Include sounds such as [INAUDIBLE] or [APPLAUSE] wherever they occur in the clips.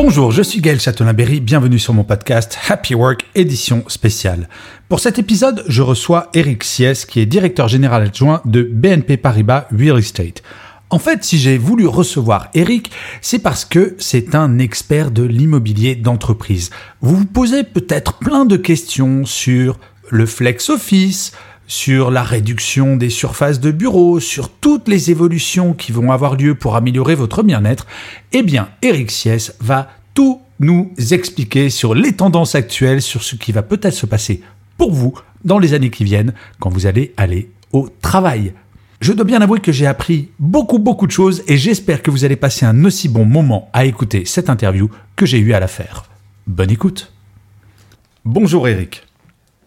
Bonjour, je suis Gaël Châtelain-Berry, bienvenue sur mon podcast Happy Work édition spéciale. Pour cet épisode, je reçois Eric Sies qui est directeur général adjoint de BNP Paribas Real Estate. En fait, si j'ai voulu recevoir Eric, c'est parce que c'est un expert de l'immobilier d'entreprise. Vous vous posez peut-être plein de questions sur le flex office, sur la réduction des surfaces de bureaux, sur toutes les évolutions qui vont avoir lieu pour améliorer votre bien-être. Eh bien, Eric Sies va tout nous expliquer sur les tendances actuelles, sur ce qui va peut-être se passer pour vous dans les années qui viennent quand vous allez aller au travail. Je dois bien avouer que j'ai appris beaucoup beaucoup de choses et j'espère que vous allez passer un aussi bon moment à écouter cette interview que j'ai eu à la faire. Bonne écoute. Bonjour Eric.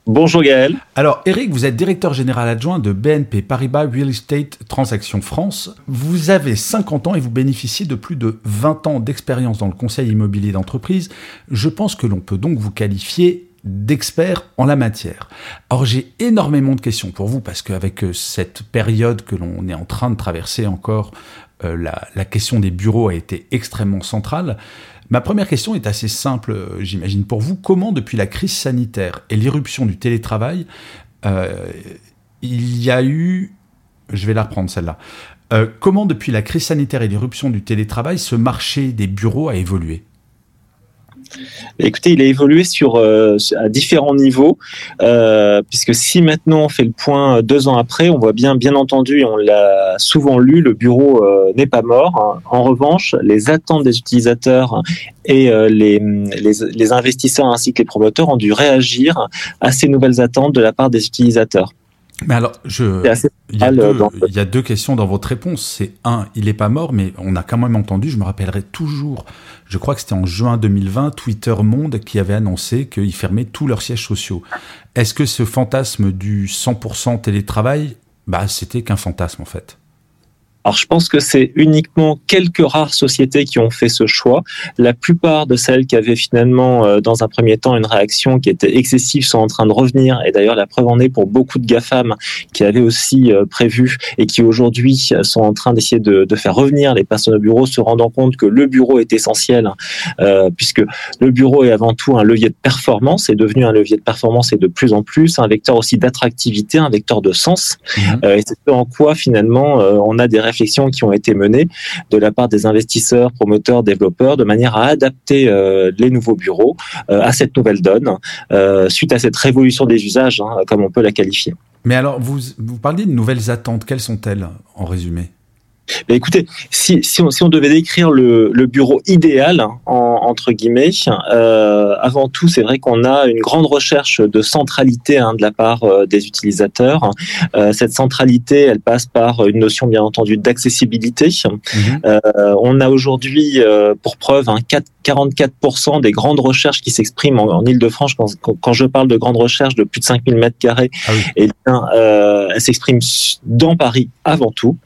Bonjour Gaël. Alors Eric, vous êtes directeur général adjoint de BNP Paribas Real Estate Transactions France. Vous avez 50 ans et vous bénéficiez de plus de 20 ans d'expérience dans le conseil immobilier d'entreprise. Je pense que l'on peut donc vous qualifier d'experts en la matière. Or, j'ai énormément de questions pour vous parce qu'avec euh, cette période que l'on est en train de traverser encore, euh, la, question des bureaux a été extrêmement centrale. Ma première question est assez simple, euh, j'imagine pour vous. Comment, depuis la crise sanitaire et l'irruption du télétravail, euh, il y a eu... Je vais la reprendre celle-là. Euh, comment, depuis la crise sanitaire et l'irruption du télétravail, ce marché des bureaux a évolué? Écoutez, il a évolué sur euh, à différents niveaux, euh, puisque si maintenant on fait le point deux ans après, on voit bien, bien entendu, on l'a souvent lu, le bureau euh, n'est pas mort. En revanche, les attentes des utilisateurs et euh, les investisseurs ainsi que les promoteurs ont dû réagir à ces nouvelles attentes de la part des utilisateurs. Mais alors, je, il, y a deux, il y a deux questions dans votre réponse. C'est un, il n'est pas mort, mais on a quand même entendu, je me rappellerai toujours, je crois que c'était en juin 2020, Twitter Monde qui avait annoncé qu'ils fermaient tous leurs sièges sociaux. Est-ce que ce fantasme du 100% télétravail, bah, c'était qu'un fantasme en fait? Alors je pense que c'est uniquement quelques rares sociétés qui ont fait ce choix. La plupart de celles qui avaient finalement euh, dans un premier temps une réaction qui était excessive sont en train de revenir. Et d'ailleurs la preuve en est pour beaucoup de GAFAM qui avaient aussi euh, prévu et qui aujourd'hui sont en train d'essayer de, de, faire revenir les personnes au bureau, se rendant compte que le bureau est essentiel euh, puisque le bureau est avant tout un levier de performance, est devenu un levier de performance et de plus en plus un vecteur aussi d'attractivité, un vecteur de sens. Mmh. Euh, et c'est ce en quoi finalement euh, on a des réflexions qui ont été menées de la part des investisseurs, promoteurs, développeurs, de manière à adapter euh, les nouveaux bureaux euh, à cette nouvelle donne, euh, suite à cette révolution des usages, hein, comme on peut la qualifier. Mais alors, vous, vous de nouvelles attentes. Quelles sont-elles, en résumé? Mais écoutez, si, si, on, si on devait décrire le, le bureau idéal, hein, en, entre guillemets, euh, avant tout, c'est vrai qu'on a une grande recherche de centralité hein, de la part euh, des utilisateurs. Euh, cette centralité, elle passe par une notion, bien entendu, d'accessibilité. Mmh. on a aujourd'hui, pour preuve, hein, 4, 44% des grandes recherches qui s'expriment en, en Ile-de-France, quand, quand, je parle de grandes recherches de plus de 5000 mètres carrés, ah oui. bien, elles s'expriment dans Paris avant tout.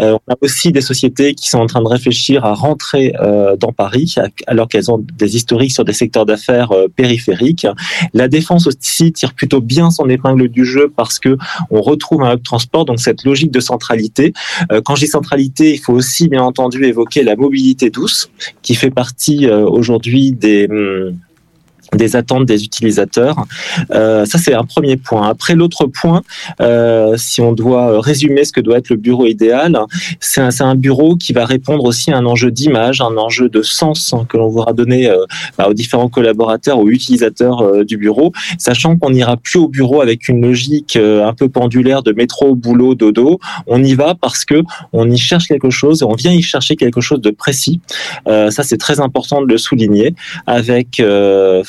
Euh, on a aussi des sociétés qui sont en train de réfléchir à rentrer euh, dans Paris, alors qu'elles ont des historiques sur des secteurs d'affaires euh, périphériques. La défense aussi tire plutôt bien son épingle du jeu parce que on retrouve un hub transport, donc cette logique de centralité. Euh, quand je dis centralité, il faut aussi bien entendu évoquer la mobilité douce, qui fait partie euh, aujourd'hui des hum, des attentes des utilisateurs. Euh, ça, c'est un premier point. Après, l'autre point, euh, si on doit résumer ce que doit être le bureau idéal, c'est un, bureau qui va répondre aussi à un enjeu d'image, un enjeu de sens que l'on voudra donner euh, bah, aux différents collaborateurs, aux utilisateurs euh, du bureau, sachant qu'on n'ira plus au bureau avec une logique euh, un peu pendulaire de métro, boulot, dodo. On y va parce que on y cherche quelque chose, on vient y chercher quelque chose de précis. Euh, ça, c'est très important de le souligner, avec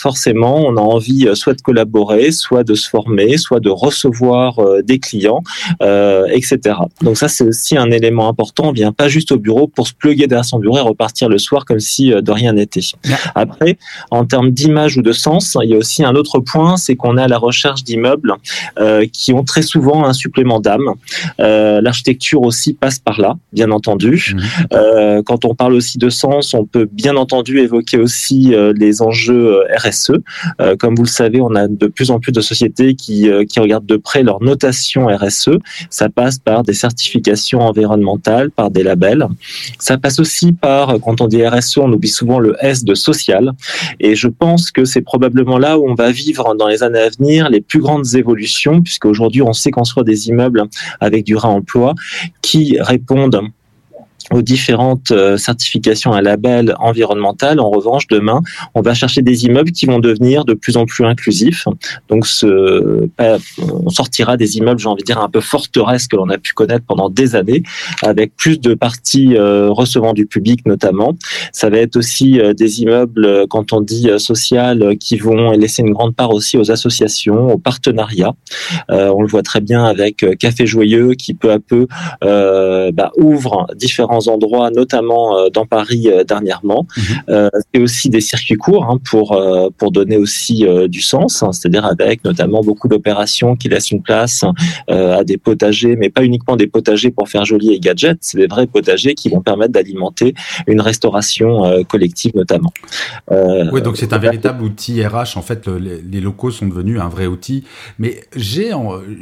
forcément, on a envie soit de collaborer, soit de se former, soit de recevoir des clients, etc. Donc ça, c'est aussi un élément important. On vient pas juste au bureau pour se pluguer derrière son bureau et repartir le soir comme si de rien n'était. Après, en termes d'image ou de sens, il y a aussi un autre point, c'est qu'on est à la recherche d'immeubles qui ont très souvent un supplément d'âme. L'architecture aussi passe par là, bien entendu. Euh, quand on parle aussi de sens, on peut bien entendu évoquer aussi euh, les enjeux euh, RSE. comme vous le savez, on a de plus en plus de sociétés qui, qui regardent de près leur notation RSE. Ça passe par des certifications environnementales, par des labels. Ça passe aussi par, quand on dit RSE, on oublie souvent le S de social. Et je pense que c'est probablement là où on va vivre dans les années à venir les plus grandes évolutions, puisque aujourd'hui on sait construire des immeubles avec du réemploi qui répondent aux différentes euh, certifications à label environnemental. En revanche, demain, on va chercher des immeubles qui vont devenir de plus en plus inclusifs. Donc, ce, on sortira des immeubles, j'ai envie de dire, un peu forteresses que l'on a pu connaître pendant des années, avec plus de parties euh, recevant du public notamment. Ça va être aussi euh, des immeubles, quand on dit social, qui vont laisser une grande part aussi aux associations, aux partenariats. on le voit très bien avec Café Joyeux, qui peu à peu bah, ouvre différents endroits, notamment euh, dans Paris euh, dernièrement. Mhm. Euh, c'est aussi des circuits courts hein, pour pour donner aussi du sens, hein, c'est-à-dire avec notamment beaucoup d'opérations qui laissent une place à des potagers, mais pas uniquement des potagers pour faire joli et gadgets, c'est des vrais potagers qui vont permettre d'alimenter une restauration collective notamment. oui, donc c'est un véritable outil RH. En fait, les, locaux sont devenus un vrai outil. Mais j'ai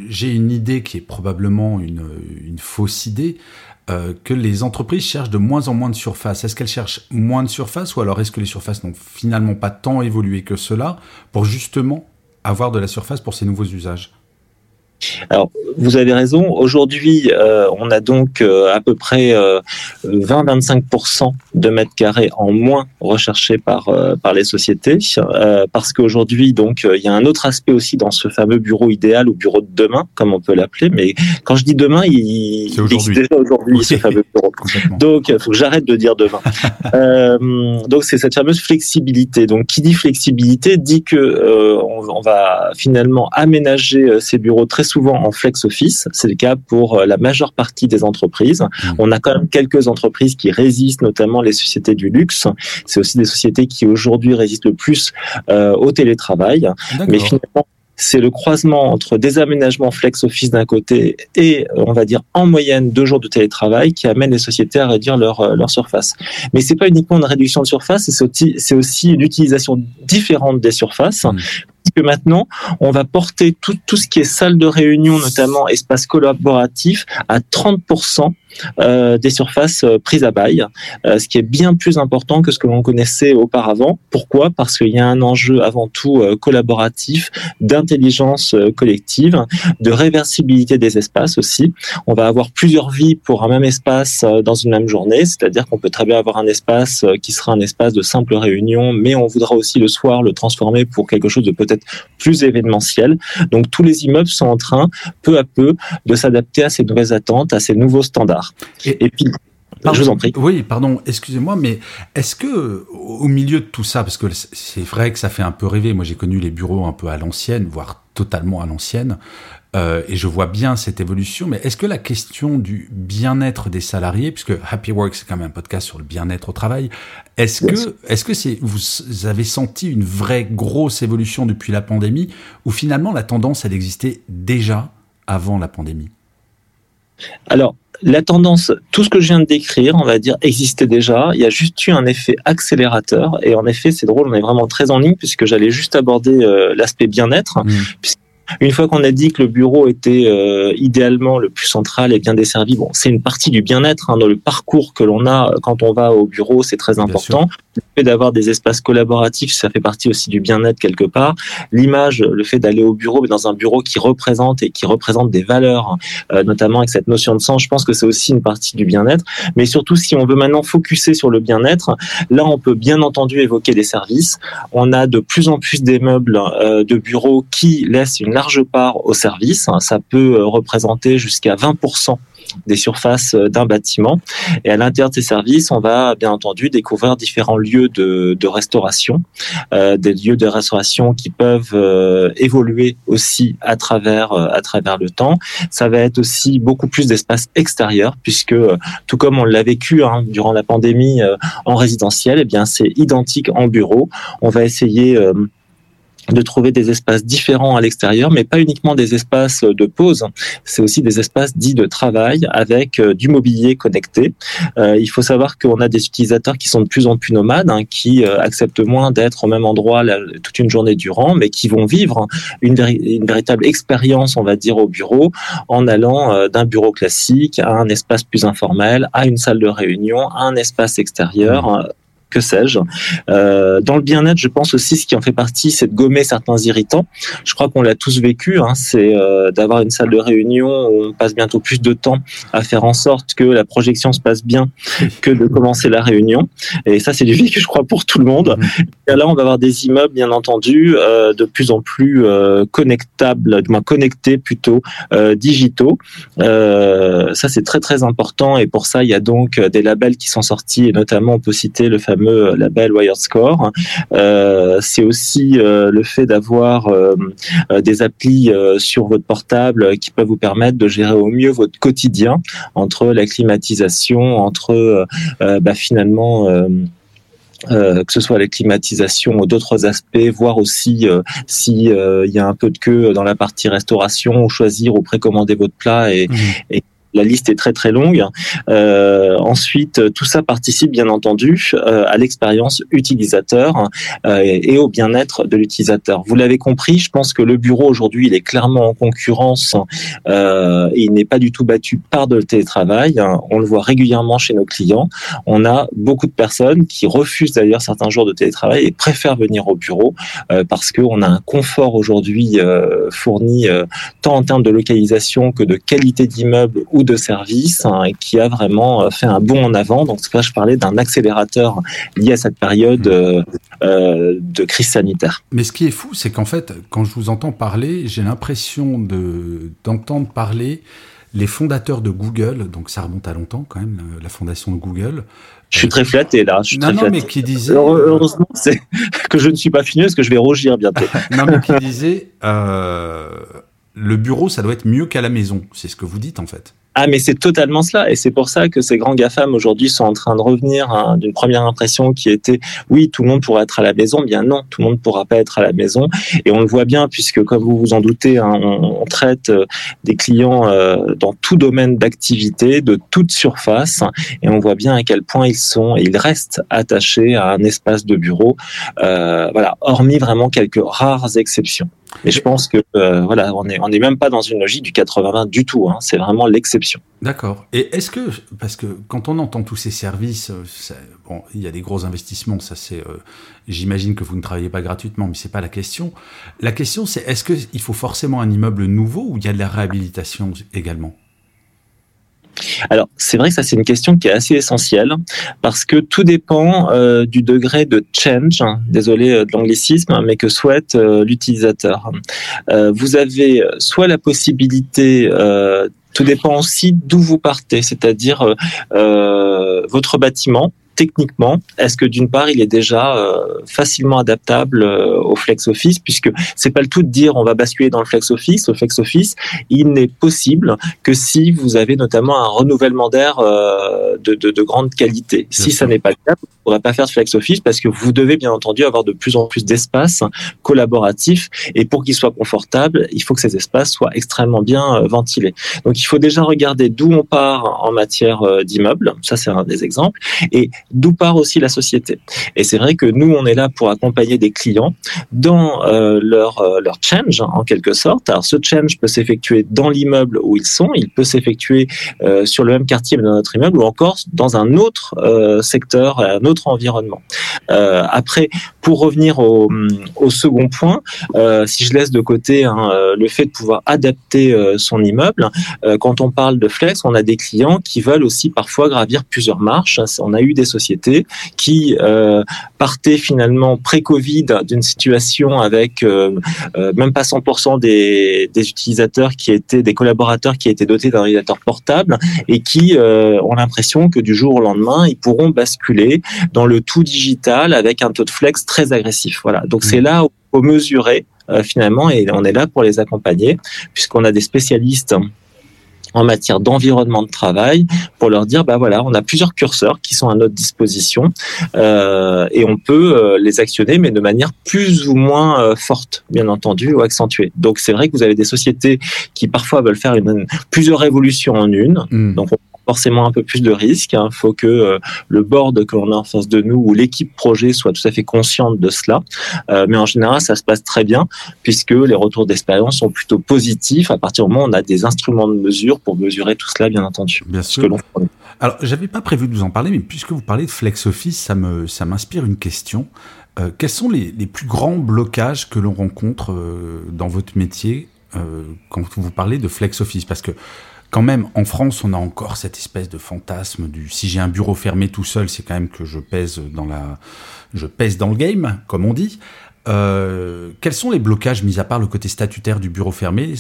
j'ai une idée qui est probablement une, une fausse idée. Euh, que les entreprises cherchent de moins en moins de surface. Est-ce qu'elles cherchent moins de surface ou alors est-ce que les surfaces n'ont finalement pas tant évolué que cela pour justement avoir de la surface pour ces nouveaux usages? Alors, vous avez raison. Aujourd'hui, euh, on a donc euh, à peu près 20-25% euh, de mètres carrés en moins recherchés par par les sociétés, parce qu'aujourd'hui, donc, il y a un autre aspect aussi dans ce fameux bureau idéal ou bureau de demain, comme on peut l'appeler. Mais quand je dis demain, il, existe déjà aujourd'hui ce fameux bureau. Donc, il faut que j'arrête de dire demain. [LAUGHS] donc, c'est cette fameuse flexibilité. Donc, qui dit flexibilité dit que on, va finalement aménager ces bureaux très souvent en flex office. C'est le cas pour euh, la majeure partie des entreprises. Mmh. On a quand même quelques entreprises qui résistent, notamment les sociétés du luxe. C'est aussi des sociétés qui aujourd'hui résistent le plus euh, au télétravail. Mais finalement, c'est le croisement entre des aménagements flex office d'un côté et, on va dire, en moyenne deux jours de télétravail qui amène les sociétés à réduire leur, euh, leur surface. Mais c'est pas uniquement une réduction de surface, c'est aussi, l'utilisation différente des surfaces. Mmh que maintenant, on va porter tout, tout ce qui est salle de réunion, notamment espace collaboratif, à 30% euh, des surfaces euh, prises à bail, euh, ce qui est bien plus important que ce que l'on connaissait auparavant. Pourquoi? Parce qu'il y a un enjeu avant tout collaboratif, d'intelligence collective, de réversibilité des espaces aussi. On va avoir plusieurs vies pour un même espace dans une même journée, c'est-à-dire qu'on peut très bien avoir un espace qui sera un espace de simple réunion, mais on voudra aussi le soir le transformer pour quelque chose de peut-être plus événementiel. Donc tous les immeubles sont en train, peu à peu, de s'adapter à ces nouvelles attentes, à ces nouveaux standards. Et, puis, je vous en prie. Oui, pardon, excusez-moi, mais est-ce que au milieu de tout ça, parce que c'est vrai que ça fait un peu rêver, moi j'ai connu les bureaux un peu à l'ancienne, voire totalement à l'ancienne, euh, et je vois bien cette évolution, mais est-ce que la question du bien-être des salariés, puisque Happy Work c'est quand même un podcast sur le bien-être au travail, est-ce que, est-ce que c'est, vous avez senti une vraie grosse évolution depuis la pandémie, ou finalement la tendance elle existait déjà avant la pandémie? Alors, la tendance, tout ce que je viens de décrire, on va dire, existait déjà. Il y a juste eu un effet accélérateur. Et en effet, c'est drôle, on est vraiment très en ligne puisque j'allais juste aborder euh, l'aspect bien-être. Mmh. Une fois qu'on a dit que le bureau était euh, idéalement le plus central et bien desservi, bon, c'est une partie du bien-être hein, dans le parcours que l'on a quand on va au bureau, c'est très important. D'avoir des espaces collaboratifs, ça fait partie aussi du bien-être quelque part. L'image, le fait d'aller au bureau, mais dans un bureau qui représente et qui représente des valeurs, euh, notamment avec cette notion de sens, je pense que c'est aussi une partie du bien-être. Mais surtout, si on veut maintenant focuser sur le bien-être, là, on peut bien entendu évoquer des services. On a de plus en plus des meubles euh, de bureaux qui laissent une large part au service. Ça peut euh, représenter jusqu'à 20% des surfaces d'un bâtiment. Et à l'intérieur de ces services, on va bien entendu découvrir différents lieux de, restauration, des lieux de restauration qui peuvent évoluer aussi à travers à travers le temps. Ça va être aussi beaucoup plus d'espace extérieur puisque tout comme on l'a vécu hein, durant la pandémie en résidentiel, eh bien c'est identique en bureau. On va essayer de trouver des espaces différents à l'extérieur, mais pas uniquement des espaces de pause, c'est aussi des espaces dits de travail avec euh, du mobilier connecté. Euh, il faut savoir qu'on a des utilisateurs qui sont de plus en plus nomades, hein, qui euh, acceptent moins d'être au même endroit toute une journée durant, mais qui vont vivre une, une véritable expérience, on va dire, au bureau, en allant d'un bureau classique à un espace plus informel, à une salle de réunion, à un espace extérieur que sais-je. Euh, dans le bien-être, je pense aussi ce qui en fait partie, c'est de gommer certains irritants. Je crois qu'on l'a tous vécu, hein, c'est euh, d'avoir une salle de réunion où on passe bientôt plus de temps à faire en sorte que la projection se passe bien que de commencer la réunion. Et ça, c'est du vécu, je crois, pour tout le monde. Et là, on va avoir des immeubles, bien entendu, euh, de plus en plus connectables, du moins connectés plutôt, digitaux. Ça, c'est très très important. Et pour ça, il y a donc des labels qui sont sortis, et notamment, on peut citer le fameux fameux label Wirescore. Euh, c'est aussi euh, le fait d'avoir euh, des applis sur votre portable qui peuvent vous permettre de gérer au mieux votre quotidien entre la climatisation, entre bah, finalement que ce soit la climatisation ou d'autres aspects, voir aussi si il y a un peu de queue dans la partie restauration, ou choisir ou précommander votre plat et, mmh. et la liste est très très longue. Euh, ensuite, tout ça participe bien entendu euh, à l'expérience utilisateur euh, et au bien-être de l'utilisateur. Vous l'avez compris, je pense que le bureau aujourd'hui, il est clairement en concurrence et il n'est pas du tout battu par le télétravail. On le voit régulièrement chez nos clients. On a beaucoup de personnes qui refusent d'ailleurs certains jours de télétravail et préfèrent venir au bureau parce qu'on a un confort aujourd'hui fourni tant en termes de localisation que de qualité d'immeuble ou de services hein, qui a vraiment euh, fait un bond en avant. Donc, là, je parlais d'un accélérateur lié à cette période mmh. euh, euh, de crise sanitaire. Mais ce qui est fou, c'est qu'en fait, quand je vous entends parler, j'ai l'impression de d'entendre parler les fondateurs de Google, donc ça remonte à longtemps quand même, la fondation de Google. Je suis très flatté là. Je suis non, très non, mais qui disait. Heureusement, c'est [LAUGHS] que je ne suis pas fini parce que je vais rougir bientôt. [LAUGHS] non, mais qui disait euh, le bureau, ça doit être mieux qu'à la maison. C'est ce que vous dites en fait. Ah, mais c'est totalement cela. Et c'est pour ça que ces grands GAFAM aujourd'hui sont en train de revenir hein, d'une première impression qui était oui, tout le monde pourra être à la maison. Bien non, tout le monde ne pourra pas être à la maison. Et on le voit bien puisque, comme vous vous en doutez, hein, on, traite euh, des clients euh, dans tout domaine d'activité, de toute surface. Et on voit bien à quel point ils sont et ils restent attachés à un espace de bureau. Euh, voilà, hormis vraiment quelques rares exceptions. Mais je pense que euh, voilà, on n'est on est même pas dans une logique du 80-20 du tout. Hein, c'est vraiment l'exception. D'accord. Et est-ce que parce que quand on entend tous ces services, euh, bon, il y a des gros investissements. Ça c'est, euh, j'imagine que vous ne travaillez pas gratuitement, mais c'est pas la question. La question c'est est-ce qu'il faut forcément un immeuble nouveau ou il y a de la réhabilitation également? Alors, c'est vrai que ça, c'est une question qui est assez essentielle parce que tout dépend euh, du degré de change, hein, désolé euh, de l'anglicisme, hein, mais que souhaite euh, l'utilisateur. vous avez soit la possibilité tout dépend aussi d'où vous partez, c'est-à-dire votre bâtiment techniquement, est-ce que d'une part, il est déjà euh, facilement adaptable euh, au flex office, puisque c'est pas le tout de dire on va basculer dans le flex office. Le flex office, il n'est possible que si vous avez notamment un renouvellement d'air euh, de, de, de, grande qualité. si ça n'est pas le cas, vous ne pourrez pas faire ce flex office parce que vous devez bien entendu avoir de plus en plus d'espaces collaboratifs et pour qu'ils soient confortables, il faut que ces espaces soient extrêmement bien ventilés. Donc il faut déjà regarder d'où on part en matière d'immeubles. Ça c'est un des exemples et d'où part aussi la société. Et c'est vrai que nous, on est là pour accompagner des clients dans euh, leur, euh, leur change, en quelque sorte. Alors, ce change peut s'effectuer dans l'immeuble où ils sont, il peut s'effectuer euh, sur le même quartier, mais dans notre immeuble, ou encore dans un autre secteur, un autre environnement. après, pour revenir au, au second point, si je laisse de côté hein, le fait de pouvoir adapter son immeuble, quand on parle de flex, on a des clients qui veulent aussi parfois gravir plusieurs marches. On a eu des sociétés qui partaient finalement pré-Covid d'une situation avec même pas 100% des, utilisateurs qui étaient des collaborateurs qui étaient dotés d'un ordinateur portable et qui euh, ont l'impression que du jour au lendemain, ils pourront basculer dans le tout digital avec un taux de flex très agressif. Voilà. Donc c'est là où faut mesurer euh, finalement et on est là pour les accompagner puisqu'on a des spécialistes en matière d'environnement de travail pour leur dire bah voilà on a plusieurs curseurs qui sont à notre disposition euh, et on peut euh, les actionner mais de manière plus ou moins euh, forte bien entendu ou accentuée donc c'est vrai que vous avez des sociétés qui parfois veulent faire une, plusieurs révolutions en une mmh. donc on forcément un peu plus de risques. Il hein. faut que euh, le board que l'on a en face de nous ou l'équipe projet soit tout à fait consciente de cela. Euh, mais en général, ça se passe très bien puisque les retours d'expérience sont plutôt positifs à partir du moment où on a des instruments de mesure pour mesurer tout cela, bien entendu. Bien sûr. Alors, j'avais pas prévu de vous en parler, mais puisque vous parlez de flex office, ça me ça m'inspire une question. Euh, quels sont les, les, plus grands blocages que l'on rencontre dans votre métier quand vous parlez de flex office? Parce que quand même, en France, on a encore cette espèce de fantasme du si j'ai un bureau fermé tout seul, c'est quand même que je pèse dans la, je pèse dans le game, comme on dit. Euh, quels sont les blocages, mis à part le côté statutaire du bureau fermé,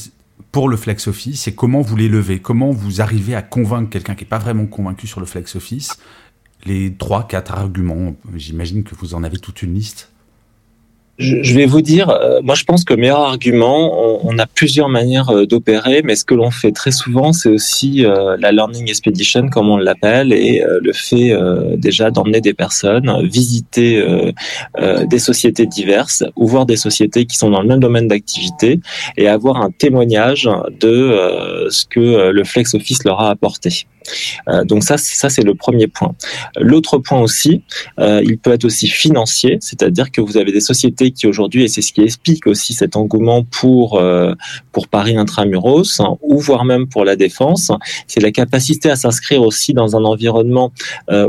pour le flex office et comment vous les levez? Comment vous arrivez à convaincre quelqu'un qui n'est pas vraiment convaincu sur le flex office? Les trois, quatre arguments, j'imagine que vous en avez toute une liste je vais vous dire, euh, moi je pense que meilleur argument, on, a plusieurs manières euh, d'opérer, mais ce que l'on fait très souvent, c'est aussi euh, la learning expedition, comme on l'appelle, et le fait déjà d'emmener des personnes, visiter des sociétés diverses, ou voir des sociétés qui sont dans le même domaine d'activité, et avoir un témoignage de ce que le flex office leur a apporté. Euh, donc ça, ça c'est le premier point. L'autre point aussi, euh, il peut être aussi financier, c'est-à-dire que vous avez des sociétés qui aujourd'hui, et c'est ce qui explique aussi cet engouement pour euh, pour Paris intramuros, hein, ou voire même pour la défense, c'est la capacité à s'inscrire aussi dans un environnement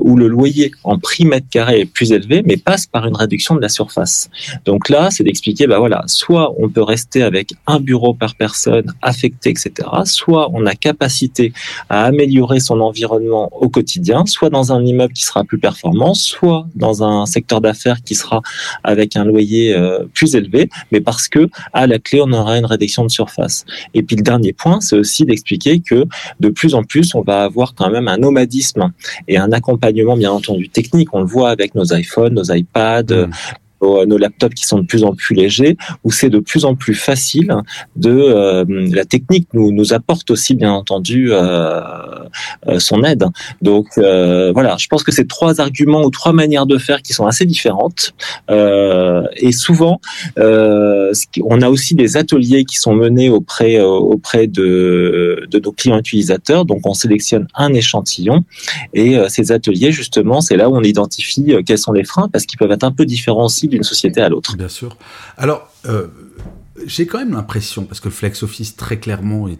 où le loyer en prix mètre carré est plus élevé, mais passe par une réduction de la surface. Donc là, c'est d'expliquer, bah voilà, soit on peut rester avec un bureau par personne affecté, etc. Soit on a capacité à améliorer son environnement au quotidien, soit dans un immeuble qui sera plus performant, soit dans un secteur d'affaires qui sera avec un loyer euh, plus élevé, mais parce que à la clé on aura une réduction de surface. Et puis le dernier point, c'est aussi d'expliquer que de plus en plus on va avoir quand même un nomadisme et un accompagnement bien entendu technique. On le voit avec nos iPhones, nos iPads. Mmh nos, laptops qui sont de plus en plus légers, où c'est de plus en plus facile de euh, la technique nous nous apporte aussi bien entendu euh, euh son aide. Donc euh, voilà, je pense que c'est trois arguments ou trois manières de faire qui sont assez différentes et souvent on a aussi des ateliers qui sont menés auprès auprès de de nos clients utilisateurs. Donc on sélectionne un échantillon et ces ateliers justement c'est là où on identifie quels sont les freins parce qu'ils peuvent être un peu différents aussi d'une société à l'autre. Bien sûr. Alors, euh, j'ai quand même l'impression, parce que le flex office très clairement est,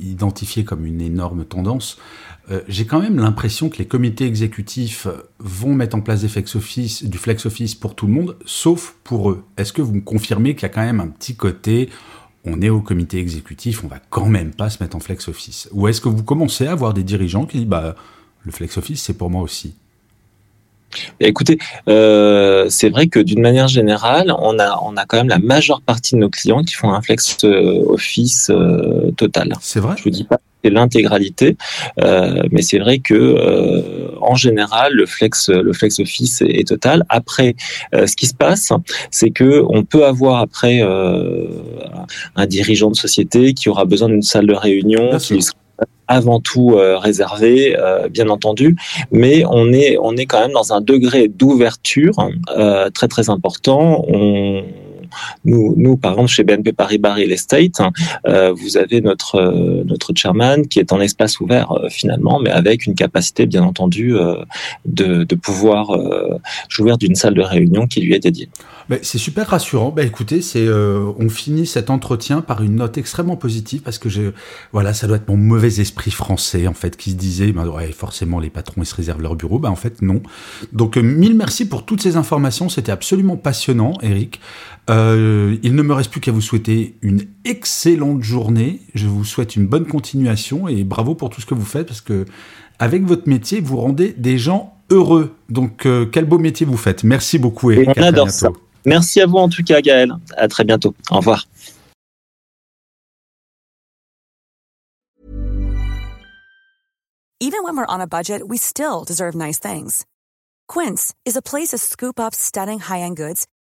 identifié comme une énorme tendance, euh, j'ai quand même l'impression que les comités exécutifs vont mettre en place des flex office, du flex office pour tout le monde, sauf pour eux. Est-ce que vous me confirmez qu'il y a quand même un petit côté on est au comité exécutif, on va quand même pas se mettre en flex office? Ou est-ce que vous commencez à avoir des dirigeants qui disent bah le flex office c'est pour moi aussi? Écoutez, euh, c'est vrai que d'une manière générale, on a, on a quand même la majeure partie de nos clients qui font un flex euh, office euh, total. C'est vrai. Je vous dis pas c'est l'intégralité, euh, mais c'est vrai que euh, en général le flex le flex office est, total. Après, euh, ce qui se passe, c'est que on peut avoir après un dirigeant de société qui aura besoin d'une salle de réunion, qui avant tout euh, réservé, euh, bien entendu, mais on est on est quand même dans un degré d'ouverture euh, très très important. Nous, nous, par exemple, chez BNP Paribas Real Estate, euh, vous avez notre euh, notre chairman qui est en espace ouvert euh, finalement, mais avec une capacité, bien entendu, de, de pouvoir jouir d'une salle de réunion qui lui est dédiée. c'est super rassurant. Bah, écoutez, c'est on finit cet entretien par une note extrêmement positive parce que je, voilà, ça doit être mon mauvais esprit français en fait qui se disait, bah, ouais, forcément les patrons ils se réservent leur bureau. Bah en fait non. Donc mille merci pour toutes ces informations. C'était absolument passionnant, Eric. Euh, il ne me reste plus qu'à vous souhaiter une excellente journée. Je vous souhaite une bonne continuation et bravo pour tout ce que vous faites parce que avec votre métier, vous rendez des gens heureux. Donc, euh, quel beau métier vous faites. Merci beaucoup, Eric. On adore ça. Merci à vous en tout cas, Gaël. À très bientôt. Au revoir. Even when we're on a budget, we still deserve nice things. Quince is a place to scoop up stunning high-end goods